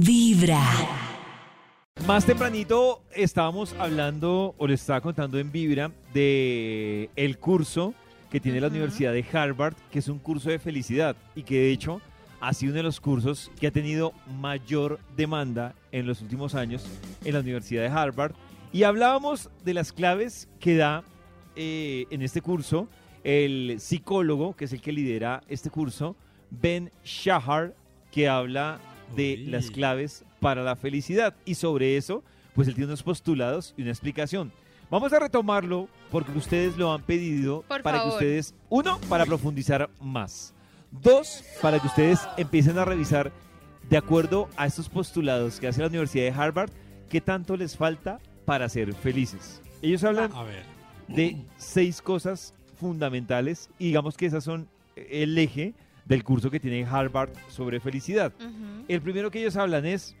Vibra. Más tempranito estábamos hablando, o les estaba contando en Vibra, de el curso que tiene la Universidad de Harvard, que es un curso de felicidad y que de hecho ha sido uno de los cursos que ha tenido mayor demanda en los últimos años en la Universidad de Harvard. Y hablábamos de las claves que da eh, en este curso el psicólogo, que es el que lidera este curso, Ben Shahar, que habla de Uy. las claves para la felicidad. Y sobre eso, pues él tiene unos postulados y una explicación. Vamos a retomarlo porque ustedes lo han pedido Por para que ustedes, uno, para profundizar más. Dos, para que ustedes empiecen a revisar, de acuerdo a estos postulados que hace la Universidad de Harvard, qué tanto les falta para ser felices. Ellos hablan A ver. de seis cosas fundamentales y digamos que esas son el eje del curso que tiene Harvard sobre felicidad. Ujú. El primero que ellos hablan es,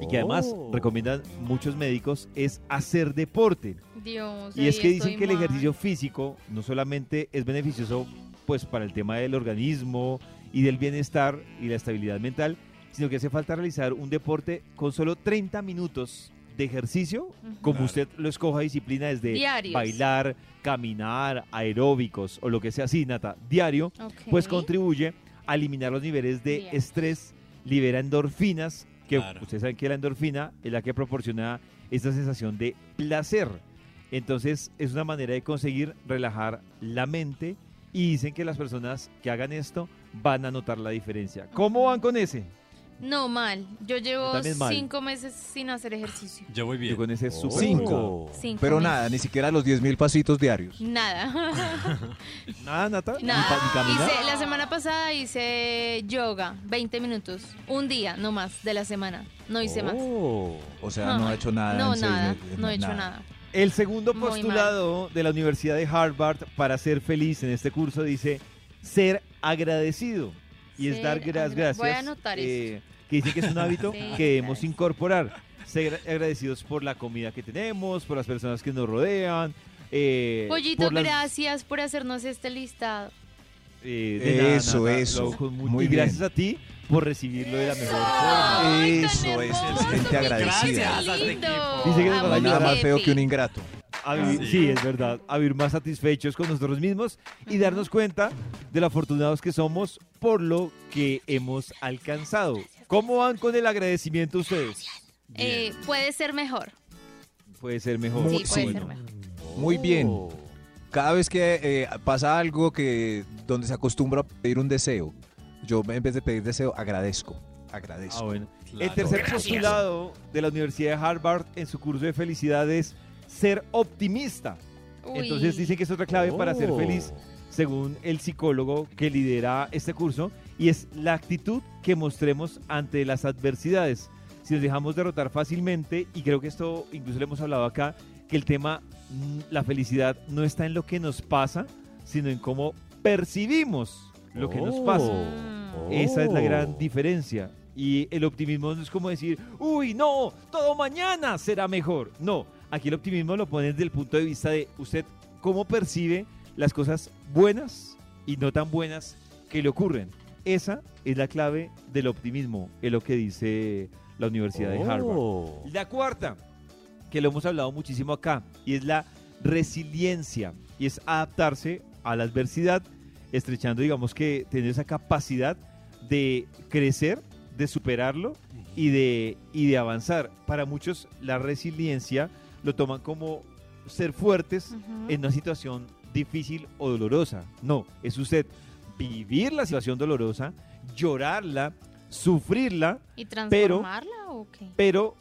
y que además Oh. recomiendan muchos médicos, es hacer deporte. Dios. Y es que dicen estoy que el mal. ejercicio físico no solamente es beneficioso pues para el tema del organismo y del bienestar y la estabilidad mental, sino que hace falta realizar un deporte con solo 30 minutos de ejercicio, Ujú. como Claro. usted lo escoja disciplina desde Diarios. bailar, caminar, aeróbicos o lo que sea así, Nata, diario, Ok. pues contribuye a eliminar los niveles de Bien. estrés, libera endorfinas, que Claro. ustedes saben que la endorfina es la que proporciona esta sensación de placer. Entonces es una manera de conseguir relajar la mente y dicen que las personas que hagan esto van a notar la diferencia. ¿Cómo van con ese? No, mal. Yo llevo Yo también mal. cinco meses sin hacer ejercicio. Yo voy bien. Yo con ese súper Cinco. Cinco Pero meses. nada, ni siquiera los 10 mil pasitos diarios. Nada. Nada, Nata, ni, Nada. pa- ni caminar. Hice- la semana pasada hice yoga, 20 minutos. Un día, no más, de la semana. No hice más. O sea, no ha hecho nada. No, en seis nada. meses, No he hecho nada. El segundo Muy postulado de la Universidad de Harvard para ser feliz en este curso dice ser agradecido. Y es dar gracias. Voy a anotar eh, que dice que es un hábito Sí, que debemos gracias. incorporar. Ser agradecidos por la comida que tenemos, por las personas que nos rodean. eh, Pollito, por las- gracias por hacernos este listado. eh, de nada, Eso, eso. hago con mu- Muy y bien. gracias a ti por recibirlo de la mejor forma. Ay, tan Eso es, es gente agradecida. lindo. Dice que ayudar Nada más feo que un ingrato. A vivir- Sí. sí. es verdad, a vivir más satisfechos con nosotros mismos y darnos cuenta de lo afortunados que somos por lo que hemos alcanzado. ¿Cómo van con el agradecimiento ustedes? Eh, puede ser mejor. Puede ser mejor. Muy- Sí, puede sí. ser mejor. Muy bien. Oh. Cada vez que eh, pasa algo que donde se acostumbra a pedir un deseo, yo en vez de pedir deseo, agradezco. Agradezco. Ah, bueno. Claro. El tercer Gracias. postulado de la Universidad de Harvard en su curso de felicidad es ser optimista. Uy. Entonces dicen que es otra clave para ser Oh. feliz, según el psicólogo que lidera este curso, y es la actitud que mostremos ante las adversidades. Si nos dejamos derrotar fácilmente, y creo que esto incluso le hemos hablado acá, que el tema, mm, la felicidad no está en lo que nos pasa, sino en cómo percibimos lo que nos pasa. Mm. Esa es la Oh. gran diferencia. Y el optimismo no es como decir, uy, no, todo mañana será mejor. No, aquí el optimismo lo pone desde el punto de vista de usted cómo percibe las cosas buenas y no tan buenas que le ocurren. Esa es la clave del optimismo, es lo que dice la Universidad de Harvard. Oh. La cuarta, que lo hemos hablado muchísimo acá, y es la resiliencia, y es adaptarse a la adversidad, estrechando, digamos que tener esa capacidad de crecer, de superarlo y de, y de avanzar. Para muchos la resiliencia lo toman como ser fuertes en una situación difícil o dolorosa. No, es usted vivir la situación dolorosa, llorarla, sufrirla, ¿Y transformarla o qué? pero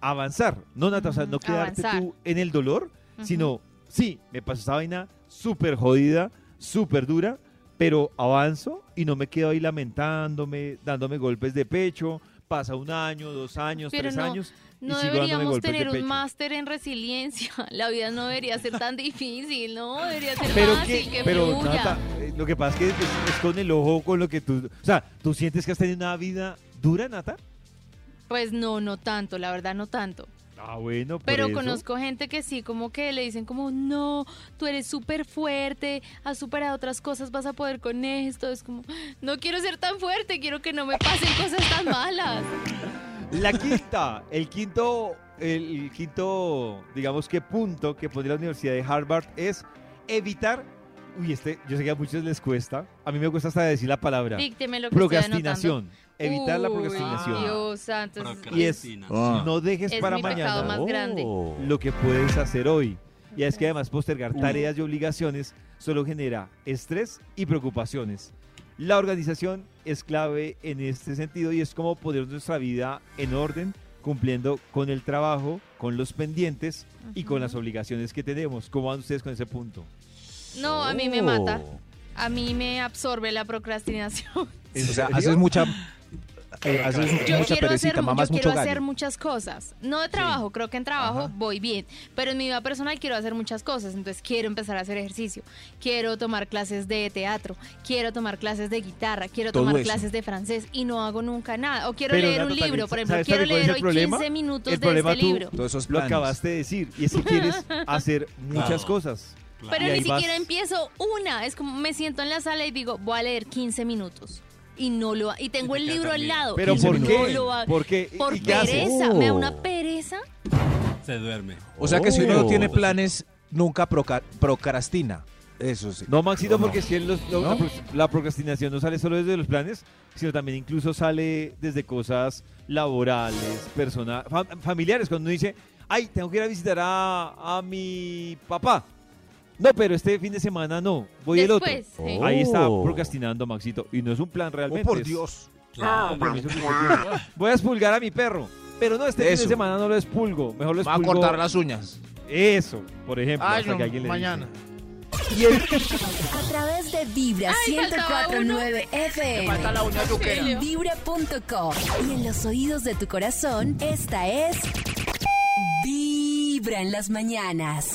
avanzar. No, Nata, o sea, no quedarte avanzar. tú en el dolor, sino, sí, me pasó esa vaina súper jodida, súper dura, pero avanzo y no me quedo ahí lamentándome, dándome golpes de pecho. Pasa un año, dos años, Pero tres no, años No deberíamos de tener un máster en resiliencia. La vida no debería ser tan difícil, ¿no? Debería ser Pero fácil, que, que pero. Nata, eh, lo que pasa es que es, es con el ojo, con lo que tú, o sea, ¿tú sientes que has tenido una vida dura, Nata? Pues no, no tanto, la verdad no tanto. Ah, bueno, por Pero eso. conozco gente que sí, como que le dicen como, no, tú eres súper fuerte, has superado otras cosas, vas a poder con esto. Es como, no quiero ser tan fuerte, quiero que no me pasen cosas tan malas. La quinta, el quinto, el, quinto, digamos que punto que pone la Universidad de Harvard es evitar, uy, este, yo sé que a muchos les cuesta, a mí me cuesta hasta decir la palabra, Dícteme lo que procrastinación, evitar la procrastinación. Dios santo. Y es, Ah. no dejes Es para mi mañana más grande. lo que puedes hacer hoy. Y es que además postergar tareas y obligaciones solo genera estrés y preocupaciones. La organización es clave en este sentido y es como poner nuestra vida en orden, cumpliendo con el trabajo, con los pendientes y con las obligaciones que tenemos. ¿Cómo van ustedes con ese punto? No, a mí me mata. A mí me absorbe la procrastinación. O sea, haces mucha, eh, haces Yo mucha quiero, hacer, perecita, yo mamas quiero mucho hacer muchas cosas. No de trabajo, creo que en trabajo Ajá. voy bien. Pero en mi vida personal quiero hacer muchas cosas. Entonces quiero empezar a hacer ejercicio. Quiero tomar clases de teatro. Quiero tomar clases de guitarra. Quiero Todo tomar eso. clases de francés. Y no hago nunca nada. O quiero Pero, leer un libro, por ejemplo. ¿sabes Quiero leer hoy problema? 15 minutos El de problema este tú- libro. Todos esos Lo acabaste de decir. Y es que quieres hacer muchas Claro. cosas. Pero ni vas- siquiera empiezo una. Es como me siento en la sala y digo, voy a leer 15 minutos. Y no lo y tengo Y el libro al lado. ¿Pero por no qué? lo ha- ¿Por qué? Por ¿Y qué haces? pereza. Me da Oh. una pereza. Se duerme. O sea que si uno no Oh. tiene planes, nunca proca- procrastina. Eso sí. No, Maxito, ¿O no? porque que los- lo- ¿No? la, pro- la procrastinación no sale solo desde los planes, sino también incluso sale desde cosas laborales, personales, familiares. Cuando uno dice, ay, tengo que ir a visitar a, a mi papá. No, pero este fin de semana no, voy el otro. Después. sí. Oh. Ahí está procrastinando, Maxito. Y no es un plan realmente. Oh, por Dios. Claro. usted tiene. Voy a expulgar a mi perro. Pero no, este fin de semana no lo expulgo. Mejor lo Va a expulgo. cortar las uñas. Eso, por ejemplo. Ay, hasta no, que alguien le dice. mañana. Y el- A través de Vibra Ay, faltaba 104.9 FM. Falta la uña. Auxilio. Vibra.com. Y en los oídos de tu corazón, esta es Vibra en las mañanas.